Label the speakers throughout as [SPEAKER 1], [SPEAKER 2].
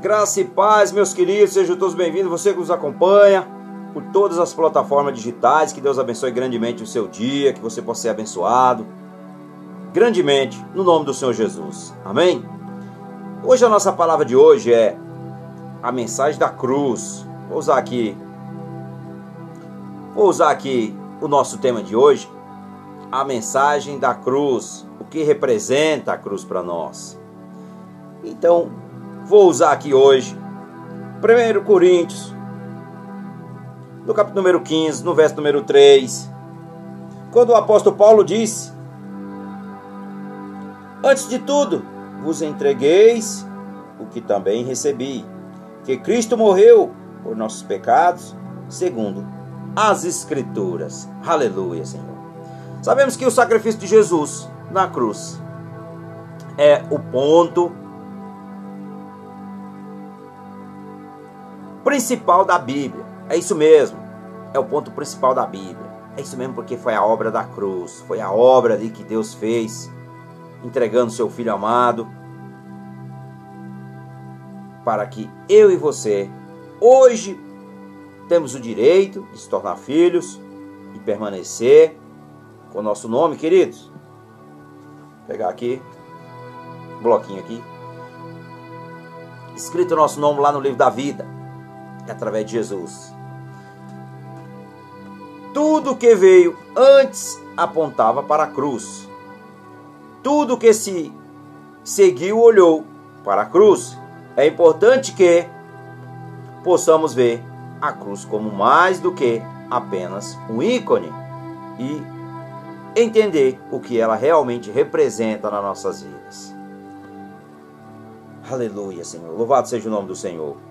[SPEAKER 1] Graça e paz, meus queridos, sejam todos bem-vindos. Você que nos acompanha por todas as plataformas digitais, que Deus abençoe grandemente o seu dia, que você possa ser abençoado grandemente no nome do Senhor Jesus. Amém? Hoje a nossa palavra de hoje é a mensagem da cruz. Vou usar aqui Vou usar aqui o nosso tema de hoje, a mensagem da cruz, o que representa a cruz para nós. Então, Vou usar aqui hoje 1 Coríntios, no capítulo número 15, no verso número 3, quando o apóstolo Paulo disse: Antes de tudo, vos entregueis o que também recebi, que Cristo morreu por nossos pecados, segundo as Escrituras. Aleluia, Senhor. Sabemos que o sacrifício de Jesus na cruz é o ponto principal da Bíblia. É isso mesmo. É o ponto principal da Bíblia. É isso mesmo porque foi a obra da cruz, foi a obra ali que Deus fez, entregando seu filho amado para que eu e você hoje temos o direito de se tornar filhos e permanecer com o nosso nome, queridos. Vou pegar aqui, um bloquinho aqui. Escrito o nosso nome lá no livro da vida através de Jesus. Tudo que veio antes apontava para a cruz. Tudo que se seguiu olhou para a cruz. É importante que possamos ver a cruz como mais do que apenas um ícone e entender o que ela realmente representa nas nossas vidas. Aleluia, Senhor. Louvado seja o nome do Senhor.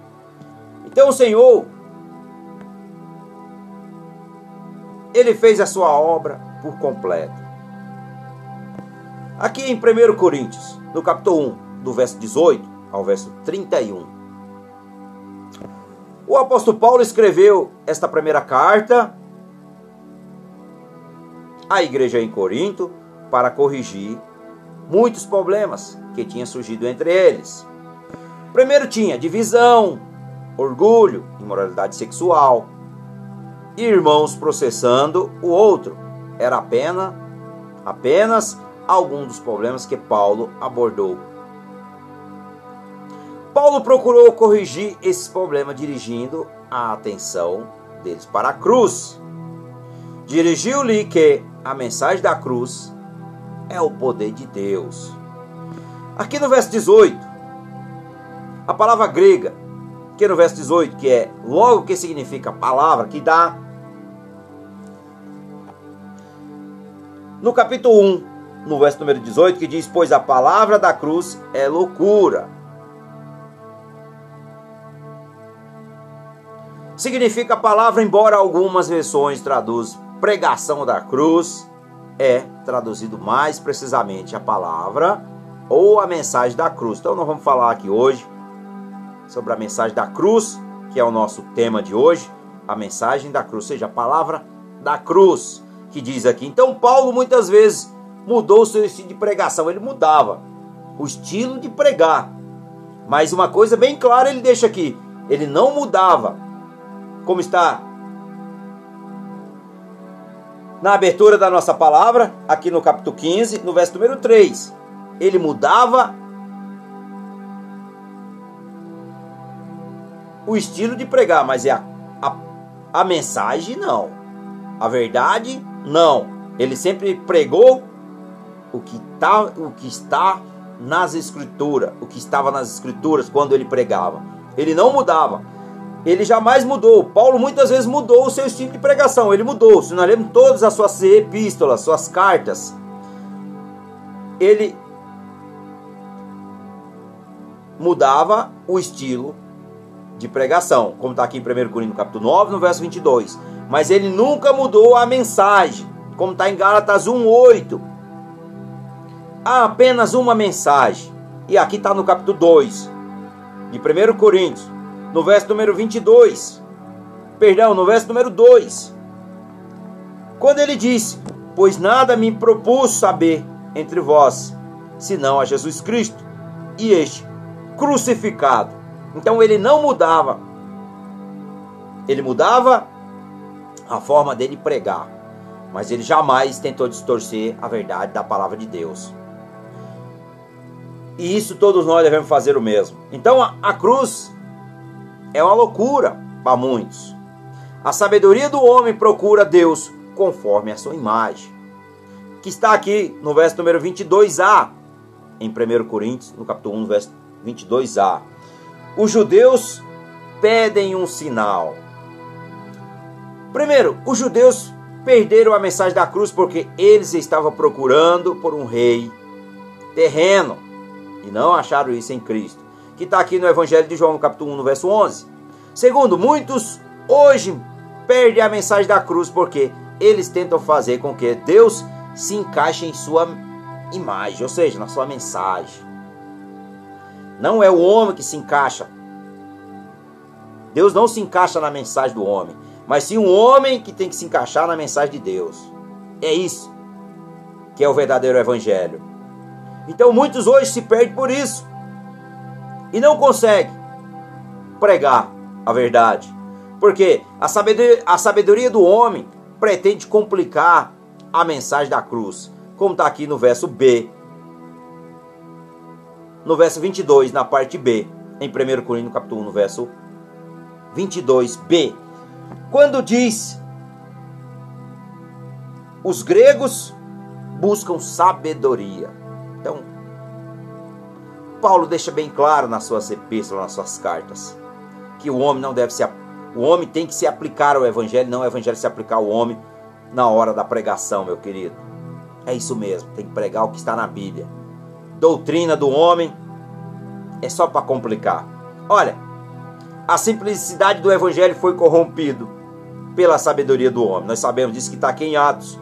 [SPEAKER 1] Então o Senhor, Ele fez a sua obra por completo. Aqui em 1 Coríntios, no capítulo 1, do verso 18 ao verso 31. O apóstolo Paulo escreveu esta primeira carta à igreja em Corinto para corrigir muitos problemas que tinham surgido entre eles. Primeiro tinha divisão, orgulho, imoralidade sexual, irmãos processando o outro. Era apenas, apenas algum dos problemas que Paulo abordou. Paulo procurou corrigir esse problema dirigindo a atenção deles para a cruz. Dirigiu-lhe que a mensagem da cruz é o poder de Deus. Aqui no verso 18, a palavra grega que no verso 18, que é logo que significa palavra, que dá. No capítulo 1, no verso número 18, que diz: Pois a palavra da cruz é loucura. Significa palavra, embora algumas versões traduzam pregação da cruz, é traduzido mais precisamente a palavra ou a mensagem da cruz. Então nós vamos falar aqui hoje sobre a mensagem da cruz, que é o nosso tema de hoje, a mensagem da cruz, ou seja, a palavra da cruz, que diz aqui. Então, Paulo muitas vezes mudou o seu estilo de pregação, ele mudava o estilo de pregar. Mas uma coisa bem clara ele deixa aqui: ele não mudava, como está na abertura da nossa palavra, aqui no capítulo 15, no verso número 3. Ele mudava o estilo de pregar, mas é a, a, a mensagem não. A verdade não. Ele sempre pregou o que, tá, o que está nas escrituras, o que estava nas escrituras quando ele pregava. Ele não mudava. Ele jamais mudou. Paulo muitas vezes mudou o seu estilo de pregação. Ele mudou. Se nós lemos todas as suas epístolas, suas cartas, ele mudava o estilo de pregação, como está aqui em 1 Coríntios capítulo 9, no verso 22. Mas ele nunca mudou a mensagem, como está em Gálatas 1,8. Há apenas uma mensagem. E aqui está no capítulo 2 de 1 Coríntios, no verso número 22. Perdão, no verso número 2. Quando ele disse: Pois nada me propus saber entre vós, senão a Jesus Cristo, e este crucificado. Então ele não mudava. Ele mudava a forma dele pregar, mas ele jamais tentou distorcer a verdade da palavra de Deus. E isso todos nós devemos fazer o mesmo. Então a, a cruz é uma loucura para muitos. A sabedoria do homem procura Deus conforme a sua imagem. Que está aqui no verso número 22a, em 1 Coríntios, no capítulo 1, verso 22a. Os judeus pedem um sinal. Primeiro, os judeus perderam a mensagem da cruz porque eles estavam procurando por um rei terreno e não acharam isso em Cristo. Que está aqui no Evangelho de João, no capítulo 1, no verso 11. Segundo, muitos hoje perdem a mensagem da cruz porque eles tentam fazer com que Deus se encaixe em sua imagem, ou seja, na sua mensagem. Não é o homem que se encaixa. Deus não se encaixa na mensagem do homem, mas sim um homem que tem que se encaixar na mensagem de Deus. É isso que é o verdadeiro evangelho. Então muitos hoje se perdem por isso e não conseguem pregar a verdade. Porque a sabedoria, a sabedoria do homem pretende complicar a mensagem da cruz, como está aqui no verso B. No verso 22, na parte B, em 1 Coríntios capítulo 1, no verso 22b. Quando diz: Os gregos buscam sabedoria. Então, Paulo deixa bem claro nas suas epístolas, nas suas cartas, que o homem não deve se o homem tem que se aplicar ao evangelho, não o evangelho se aplicar ao homem na hora da pregação, meu querido. É isso mesmo, tem que pregar o que está na Bíblia. Doutrina do homem é só para complicar. Olha, a simplicidade do evangelho foi corrompido pela sabedoria do homem. Nós sabemos disso que está aqui em Atos,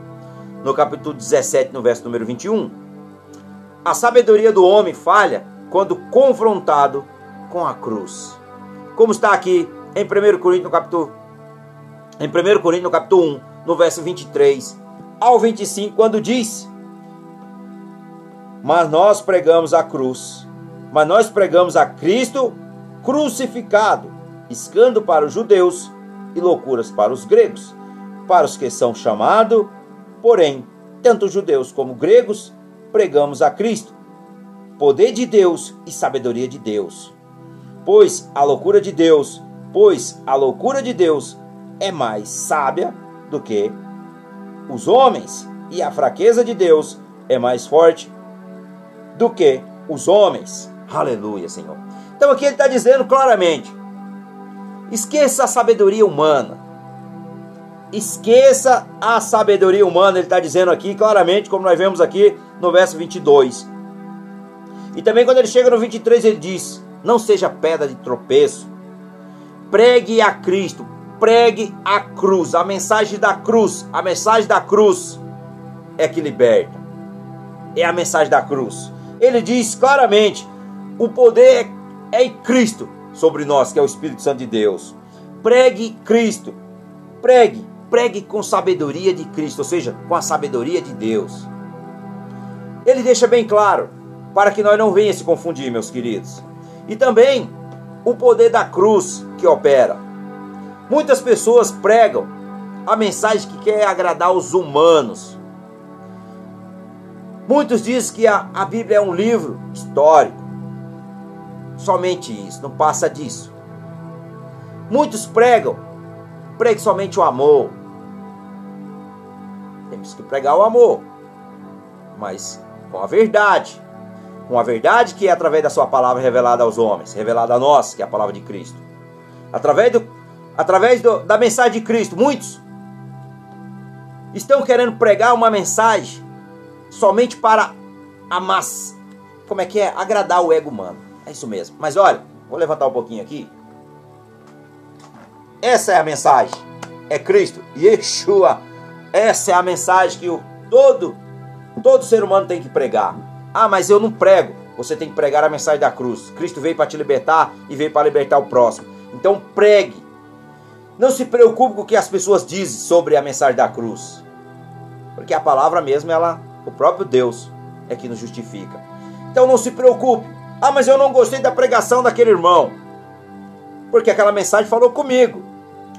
[SPEAKER 1] no capítulo 17, no verso número 21. A sabedoria do homem falha quando confrontado com a cruz. Como está aqui em 1 Coríntios, no capítulo em 1 Coríntios, no capítulo 1, no verso 23 ao 25, quando diz: Mas nós pregamos a cruz, mas nós pregamos a Cristo crucificado, escando para os judeus e loucuras para os gregos, para os que são chamados, porém, tanto judeus como gregos, pregamos a Cristo, poder de Deus e sabedoria de Deus. Pois a loucura de Deus, pois a loucura de Deus é mais sábia do que os homens, e a fraqueza de Deus é mais forte do que os homens. Aleluia, Senhor. Então aqui ele está dizendo claramente: esqueça a sabedoria humana. Esqueça a sabedoria humana, ele está dizendo aqui claramente, como nós vemos aqui no verso 22. E também quando ele chega no 23, ele diz: Não seja pedra de tropeço, pregue a Cristo, pregue a cruz, a mensagem da cruz, a mensagem da cruz é que liberta. É a mensagem da cruz. Ele diz claramente: o poder é em Cristo sobre nós, que é o Espírito Santo de Deus. Pregue Cristo. Pregue, pregue com sabedoria de Cristo, ou seja, com a sabedoria de Deus. Ele deixa bem claro, para que nós não venha se confundir, meus queridos. E também o poder da cruz que opera. Muitas pessoas pregam a mensagem que quer agradar os humanos. Muitos dizem que a, a Bíblia é um livro histórico. Somente isso, não passa disso. Muitos pregam, pregue somente o amor. Temos que pregar o amor, mas com a verdade. Com a verdade que é através da sua palavra revelada aos homens, revelada a nós, que é a palavra de Cristo. Através do através do, da mensagem de Cristo. Muitos estão querendo pregar uma mensagem somente para a massa. Como é que é? Agradar o ego humano. É isso mesmo. Mas olha, vou levantar um pouquinho aqui. Essa é a mensagem. É Cristo, Yeshua. Essa é a mensagem que o, todo, todo ser humano tem que pregar. Ah, mas eu não prego. Você tem que pregar a mensagem da cruz. Cristo veio para te libertar e veio para libertar o próximo. Então pregue. Não se preocupe com o que as pessoas dizem sobre a mensagem da cruz. Porque a palavra mesmo, ela, o próprio Deus é que nos justifica. Então não se preocupe. Ah, mas eu não gostei da pregação daquele irmão. Porque aquela mensagem falou comigo.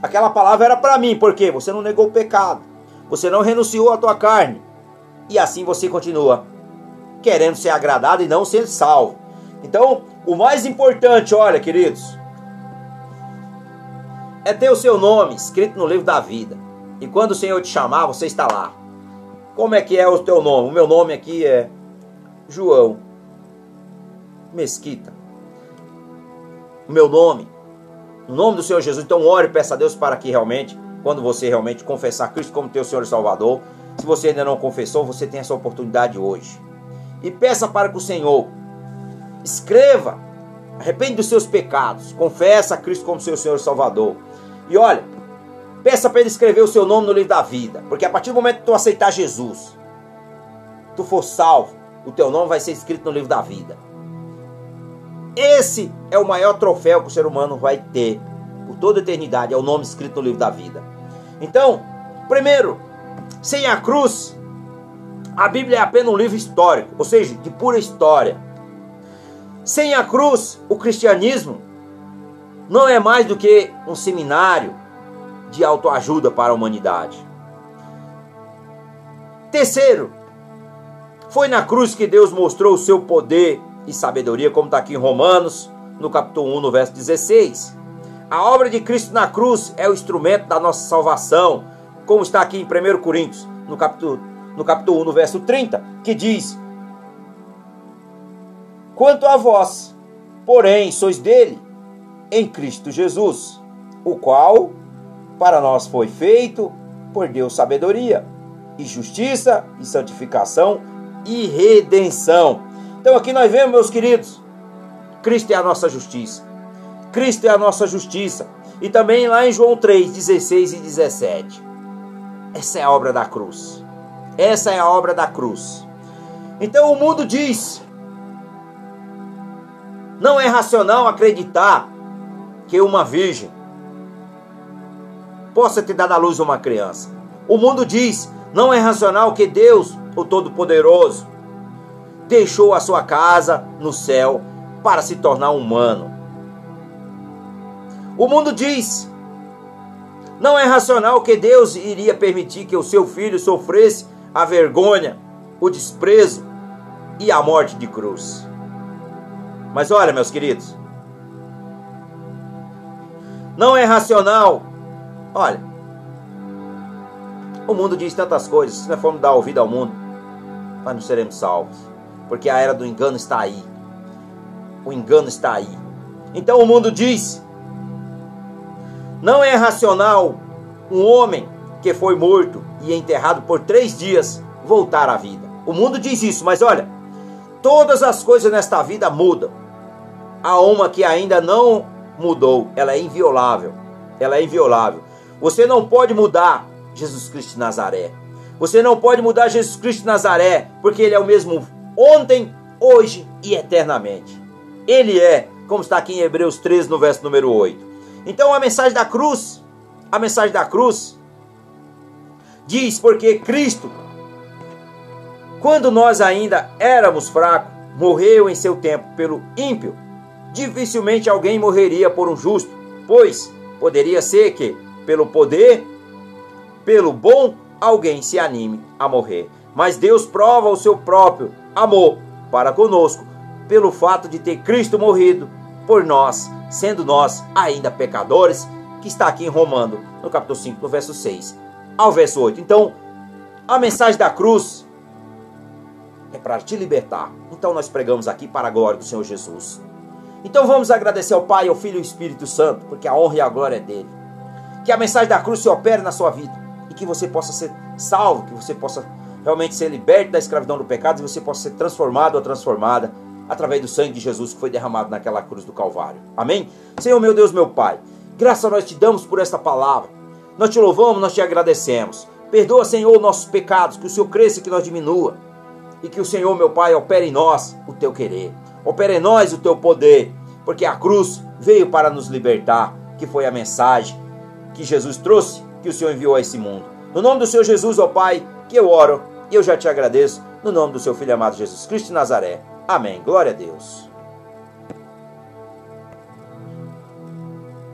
[SPEAKER 1] Aquela palavra era para mim, porque você não negou o pecado. Você não renunciou à tua carne. E assim você continua querendo ser agradado e não ser salvo. Então, o mais importante, olha, queridos, é ter o seu nome escrito no livro da vida. E quando o Senhor te chamar, você está lá. Como é que é o teu nome? O meu nome aqui é João Mesquita. O meu nome, o nome do Senhor Jesus. Então ore e peça a Deus para que realmente, quando você realmente confessar Cristo como teu Senhor e Salvador, se você ainda não confessou, você tem essa oportunidade hoje. E peça para que o Senhor escreva, arrepende dos seus pecados, confessa a Cristo como seu Senhor e Salvador. E olha, peça para ele escrever o seu nome no livro da vida, porque a partir do momento que tu aceitar Jesus, tu for salvo, o teu nome vai ser escrito no livro da vida. Esse é o maior troféu que o ser humano vai ter por toda a eternidade, é o nome escrito no livro da vida. Então, primeiro, sem a cruz, a Bíblia é apenas um livro histórico, ou seja, de pura história. Sem a cruz, o cristianismo não é mais do que um seminário de autoajuda para a humanidade. Terceiro, foi na cruz que Deus mostrou o seu poder e sabedoria, como está aqui em Romanos, no capítulo 1, no verso 16. A obra de Cristo na cruz é o instrumento da nossa salvação, como está aqui em 1 Coríntios, no capítulo, no capítulo 1, no verso 30, que diz: Quanto a vós, porém, sois dele, em Cristo Jesus, o qual para nós foi feito por Deus sabedoria, e justiça, e santificação, e redenção. Então aqui nós vemos, meus queridos, Cristo é a nossa justiça. Cristo é a nossa justiça. E também lá em João 3, 16 e 17. Essa é a obra da cruz. Essa é a obra da cruz. Então o mundo diz: não é racional acreditar que uma virgem possa ter dado à luz uma criança. O mundo diz: não é racional que Deus, o Todo-Poderoso, deixou a sua casa no céu para se tornar humano. O mundo diz: não é racional que Deus iria permitir que o seu filho sofresse a vergonha, o desprezo e a morte de cruz. Mas olha, meus queridos, não é racional. Olha, o mundo diz tantas coisas, se nós formos dar ouvido ao mundo, nós não seremos salvos, porque a era do engano está aí. O engano está aí. Então o mundo diz: não é racional um homem que foi morto e enterrado por três dias voltar à vida. O mundo diz isso, mas olha, todas as coisas nesta vida mudam. Há uma que ainda não mudou, ela é inviolável. Ela é inviolável. Você não pode mudar Jesus Cristo de Nazaré. Você não pode mudar Jesus Cristo de Nazaré, porque ele é o mesmo ontem, hoje e eternamente. Ele é, como está aqui em Hebreus 13, no verso número 8. Então a mensagem da cruz, a mensagem da cruz diz porque Cristo, quando nós ainda éramos fracos, morreu em seu tempo pelo ímpio dificilmente alguém morreria por um justo, pois poderia ser que, pelo poder, pelo bom, alguém se anime a morrer. Mas Deus prova o seu próprio amor para conosco, pelo fato de ter Cristo morrido por nós, sendo nós ainda pecadores, que está aqui em Romano, no capítulo 5, no verso 6 ao verso 8. Então, a mensagem da cruz é para te libertar. Então nós pregamos aqui para a glória do Senhor Jesus. Então vamos agradecer ao Pai, ao Filho e ao Espírito Santo, porque a honra e a glória é dele. Que a mensagem da cruz se opere na sua vida e que você possa ser salvo, que você possa realmente ser liberto da escravidão do pecado e você possa ser transformado ou transformada através do sangue de Jesus que foi derramado naquela cruz do Calvário. Amém? Senhor meu Deus, meu Pai, graças a nós te damos por esta palavra. Nós te louvamos, nós te agradecemos. Perdoa, Senhor, nossos pecados, que o Senhor cresça e que nós diminua. E que o Senhor, meu Pai, opere em nós o teu querer. Opera em nós o teu poder, porque a cruz veio para nos libertar, que foi a mensagem que Jesus trouxe, que o Senhor enviou a esse mundo. No nome do Senhor Jesus, ó Pai, que eu oro e eu já te agradeço, no nome do seu Filho amado Jesus Cristo de Nazaré. Amém. Glória a Deus.